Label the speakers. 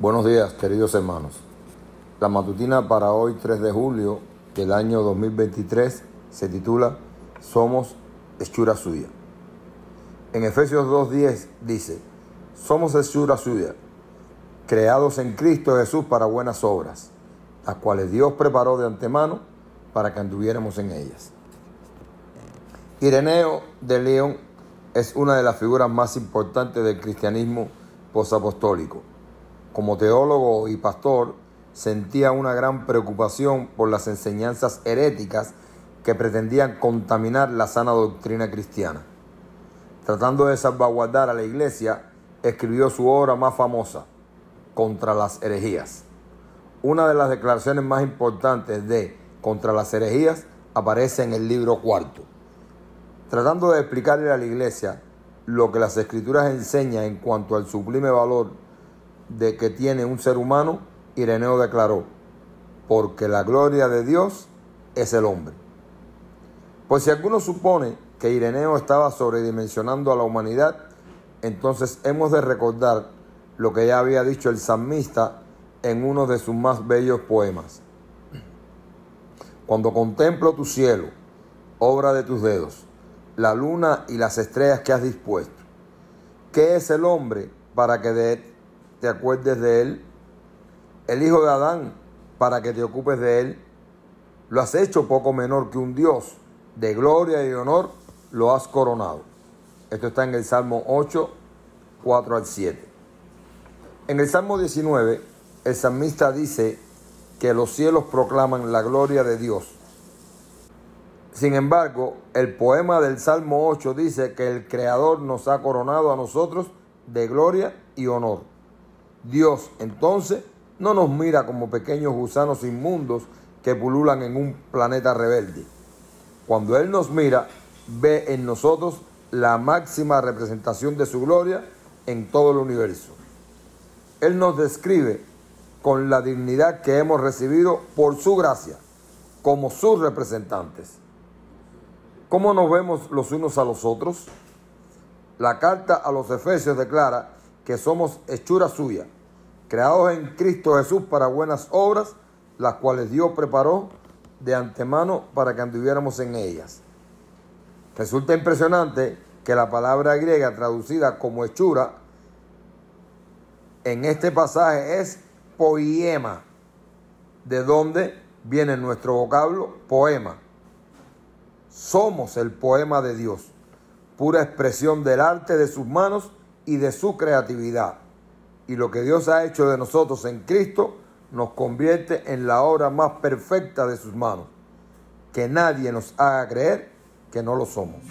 Speaker 1: Buenos días, queridos hermanos. La matutina para hoy, 3 de julio del año 2023, se titula Somos hechura suya. En Efesios 2.10 dice, Somos hechura suya, creados en Cristo Jesús para buenas obras, las cuales Dios preparó de antemano para que anduviéramos en ellas. Ireneo de León es una de las figuras más importantes del cristianismo posapostólico como teólogo y pastor, sentía una gran preocupación por las enseñanzas heréticas que pretendían contaminar la sana doctrina cristiana. Tratando de salvaguardar a la iglesia, escribió su obra más famosa, Contra las herejías. Una de las declaraciones más importantes de Contra las herejías aparece en el libro cuarto. Tratando de explicarle a la iglesia lo que las escrituras enseñan en cuanto al sublime valor de que tiene un ser humano, Ireneo declaró, porque la gloria de Dios es el hombre. Pues si alguno supone que Ireneo estaba sobredimensionando a la humanidad, entonces hemos de recordar lo que ya había dicho el salmista en uno de sus más bellos poemas. Cuando contemplo tu cielo, obra de tus dedos, la luna y las estrellas que has dispuesto, ¿qué es el hombre para que de te acuerdes de él, el hijo de Adán, para que te ocupes de él. Lo has hecho poco menor que un Dios, de gloria y honor lo has coronado. Esto está en el Salmo 8, 4 al 7. En el Salmo 19, el salmista dice que los cielos proclaman la gloria de Dios. Sin embargo, el poema del Salmo 8 dice que el Creador nos ha coronado a nosotros de gloria y honor. Dios entonces no nos mira como pequeños gusanos inmundos que pululan en un planeta rebelde. Cuando Él nos mira, ve en nosotros la máxima representación de su gloria en todo el universo. Él nos describe con la dignidad que hemos recibido por su gracia, como sus representantes. ¿Cómo nos vemos los unos a los otros? La carta a los Efesios declara que somos hechura suya, creados en Cristo Jesús para buenas obras, las cuales Dios preparó de antemano para que anduviéramos en ellas. Resulta impresionante que la palabra griega traducida como hechura en este pasaje es poema, de donde viene nuestro vocablo poema. Somos el poema de Dios, pura expresión del arte de sus manos y de su creatividad. Y lo que Dios ha hecho de nosotros en Cristo nos convierte en la obra más perfecta de sus manos. Que nadie nos haga creer que no lo somos.